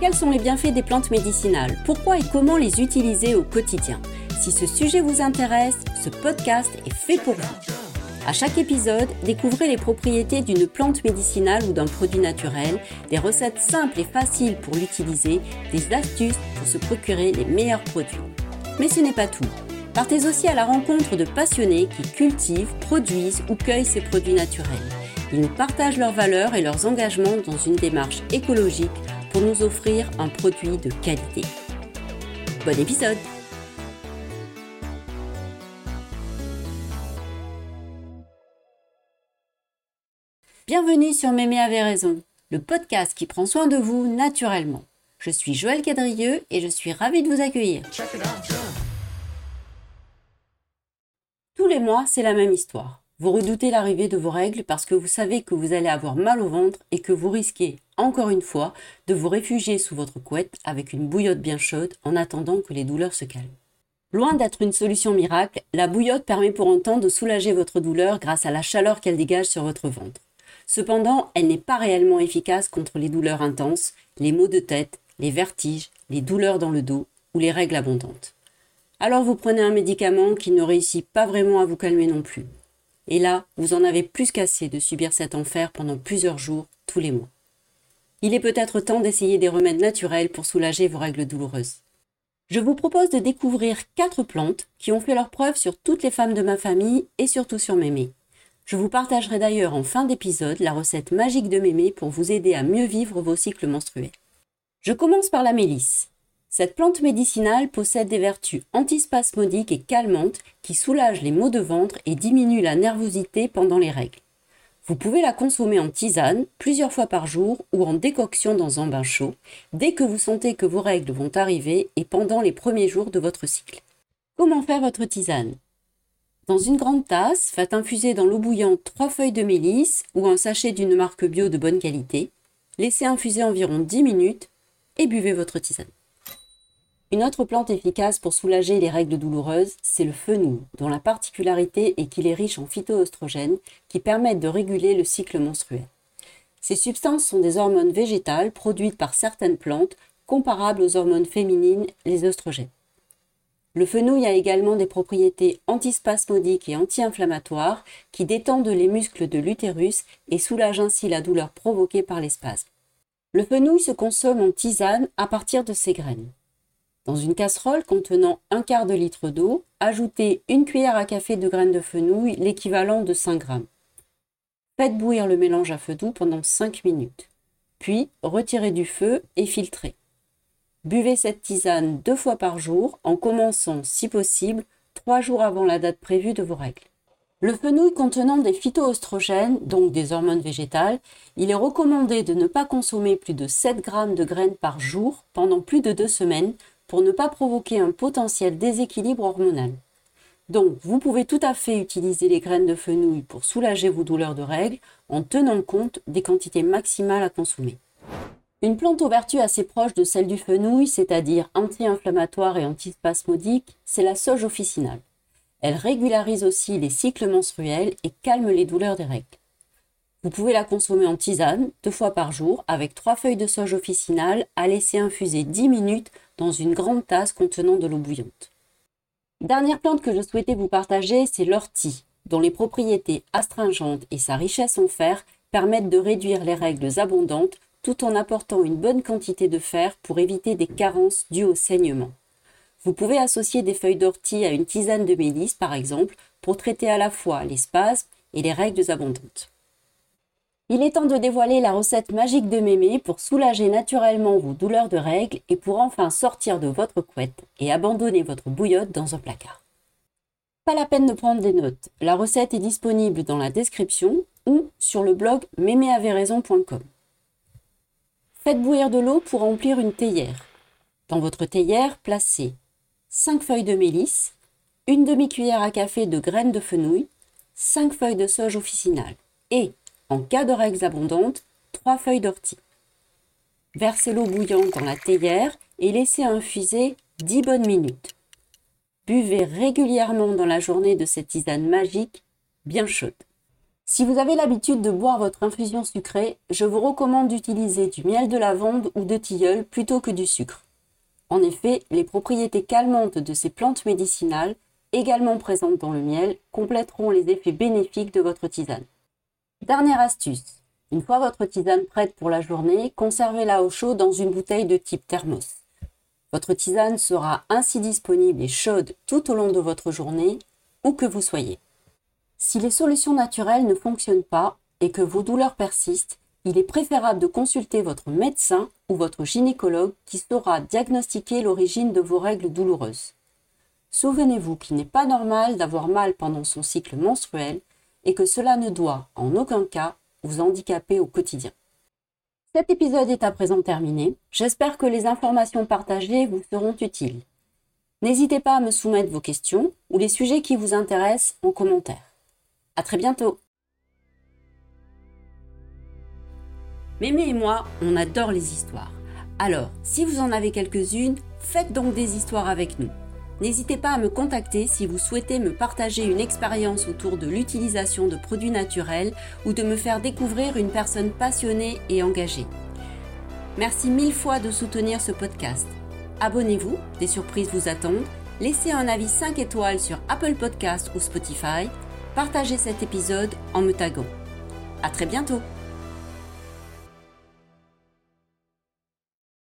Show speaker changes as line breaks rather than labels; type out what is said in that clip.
Quels sont les bienfaits des plantes médicinales? Pourquoi et comment les utiliser au quotidien? Si ce sujet vous intéresse, ce podcast est fait pour vous. À chaque épisode, découvrez les propriétés d'une plante médicinale ou d'un produit naturel, des recettes simples et faciles pour l'utiliser, des astuces pour se procurer les meilleurs produits. Mais ce n'est pas tout. Partez aussi à la rencontre de passionnés qui cultivent, produisent ou cueillent ces produits naturels. Ils nous partagent leurs valeurs et leurs engagements dans une démarche écologique pour nous offrir un produit de qualité. Bon épisode Bienvenue sur Mémé avait raison, le podcast qui prend soin de vous naturellement. Je suis Joël Cadrieux et je suis ravie de vous accueillir. Tous les mois, c'est la même histoire. Vous redoutez l'arrivée de vos règles parce que vous savez que vous allez avoir mal au ventre et que vous risquez, encore une fois, de vous réfugier sous votre couette avec une bouillotte bien chaude en attendant que les douleurs se calment. Loin d'être une solution miracle, la bouillotte permet pour un temps de soulager votre douleur grâce à la chaleur qu'elle dégage sur votre ventre. Cependant, elle n'est pas réellement efficace contre les douleurs intenses, les maux de tête, les vertiges, les douleurs dans le dos ou les règles abondantes. Alors vous prenez un médicament qui ne réussit pas vraiment à vous calmer non plus. Et là, vous en avez plus qu'assez de subir cet enfer pendant plusieurs jours, tous les mois. Il est peut-être temps d'essayer des remèdes naturels pour soulager vos règles douloureuses. Je vous propose de découvrir quatre plantes qui ont fait leur preuve sur toutes les femmes de ma famille et surtout sur Mémé. Je vous partagerai d'ailleurs en fin d'épisode la recette magique de mémé pour vous aider à mieux vivre vos cycles menstruels. Je commence par la mélisse. Cette plante médicinale possède des vertus antispasmodiques et calmantes qui soulagent les maux de ventre et diminuent la nervosité pendant les règles. Vous pouvez la consommer en tisane plusieurs fois par jour ou en décoction dans un bain chaud dès que vous sentez que vos règles vont arriver et pendant les premiers jours de votre cycle. Comment faire votre tisane? Dans une grande tasse, faites infuser dans l'eau bouillante trois feuilles de mélisse ou un sachet d'une marque bio de bonne qualité. Laissez infuser environ 10 minutes et buvez votre tisane. Une autre plante efficace pour soulager les règles douloureuses, c'est le fenouil, dont la particularité est qu'il est riche en phytoestrogènes qui permettent de réguler le cycle menstruel. Ces substances sont des hormones végétales produites par certaines plantes comparables aux hormones féminines, les oestrogènes. Le fenouil a également des propriétés antispasmodiques et anti-inflammatoires qui détendent les muscles de l'utérus et soulagent ainsi la douleur provoquée par les spasmes. Le fenouil se consomme en tisane à partir de ses graines. Dans une casserole contenant un quart de litre d'eau, ajoutez une cuillère à café de graines de fenouil, l'équivalent de 5 grammes. Faites bouillir le mélange à feu doux pendant 5 minutes. Puis retirez du feu et filtrez. Buvez cette tisane deux fois par jour en commençant, si possible, trois jours avant la date prévue de vos règles. Le fenouil contenant des phytoestrogènes, donc des hormones végétales, il est recommandé de ne pas consommer plus de 7 grammes de graines par jour pendant plus de deux semaines pour ne pas provoquer un potentiel déséquilibre hormonal. Donc, vous pouvez tout à fait utiliser les graines de fenouil pour soulager vos douleurs de règles en tenant compte des quantités maximales à consommer. Une plante aux vertus assez proches de celle du fenouil, c'est-à-dire anti-inflammatoire et antispasmodique, c'est la sauge officinale. Elle régularise aussi les cycles menstruels et calme les douleurs des règles. Vous pouvez la consommer en tisane deux fois par jour avec trois feuilles de sauge officinale à laisser infuser 10 minutes dans une grande tasse contenant de l'eau bouillante. Dernière plante que je souhaitais vous partager, c'est l'ortie, dont les propriétés astringentes et sa richesse en fer permettent de réduire les règles abondantes tout en apportant une bonne quantité de fer pour éviter des carences dues au saignement. Vous pouvez associer des feuilles d'ortie à une tisane de mélisse, par exemple, pour traiter à la fois les spasmes et les règles abondantes. Il est temps de dévoiler la recette magique de Mémé pour soulager naturellement vos douleurs de règles et pour enfin sortir de votre couette et abandonner votre bouillotte dans un placard. Pas la peine de prendre des notes, la recette est disponible dans la description ou sur le blog méméaveraison.com. Faites bouillir de l'eau pour remplir une théière. Dans votre théière, placez 5 feuilles de mélisse, une demi-cuillère à café de graines de fenouil, 5 feuilles de sauge officinale et, en cas de règles abondantes, 3 feuilles d'ortie. Versez l'eau bouillante dans la théière et laissez infuser 10 bonnes minutes. Buvez régulièrement dans la journée de cette tisane magique bien chaude. Si vous avez l'habitude de boire votre infusion sucrée, je vous recommande d'utiliser du miel de lavande ou de tilleul plutôt que du sucre. En effet, les propriétés calmantes de ces plantes médicinales, également présentes dans le miel, compléteront les effets bénéfiques de votre tisane. Dernière astuce. Une fois votre tisane prête pour la journée, conservez-la au chaud dans une bouteille de type thermos. Votre tisane sera ainsi disponible et chaude tout au long de votre journée, où que vous soyez. Si les solutions naturelles ne fonctionnent pas et que vos douleurs persistent, il est préférable de consulter votre médecin ou votre gynécologue qui saura diagnostiquer l'origine de vos règles douloureuses. Souvenez-vous qu'il n'est pas normal d'avoir mal pendant son cycle menstruel et que cela ne doit en aucun cas vous handicaper au quotidien. Cet épisode est à présent terminé. J'espère que les informations partagées vous seront utiles. N'hésitez pas à me soumettre vos questions ou les sujets qui vous intéressent en commentaire. À très bientôt. Mémé et moi, on adore les histoires. Alors, si vous en avez quelques-unes, faites donc des histoires avec nous. N'hésitez pas à me contacter si vous souhaitez me partager une expérience autour de l'utilisation de produits naturels ou de me faire découvrir une personne passionnée et engagée. Merci mille fois de soutenir ce podcast. Abonnez-vous, des surprises vous attendent. Laissez un avis 5 étoiles sur Apple Podcast ou Spotify partagez cet épisode en me taguant. À très bientôt!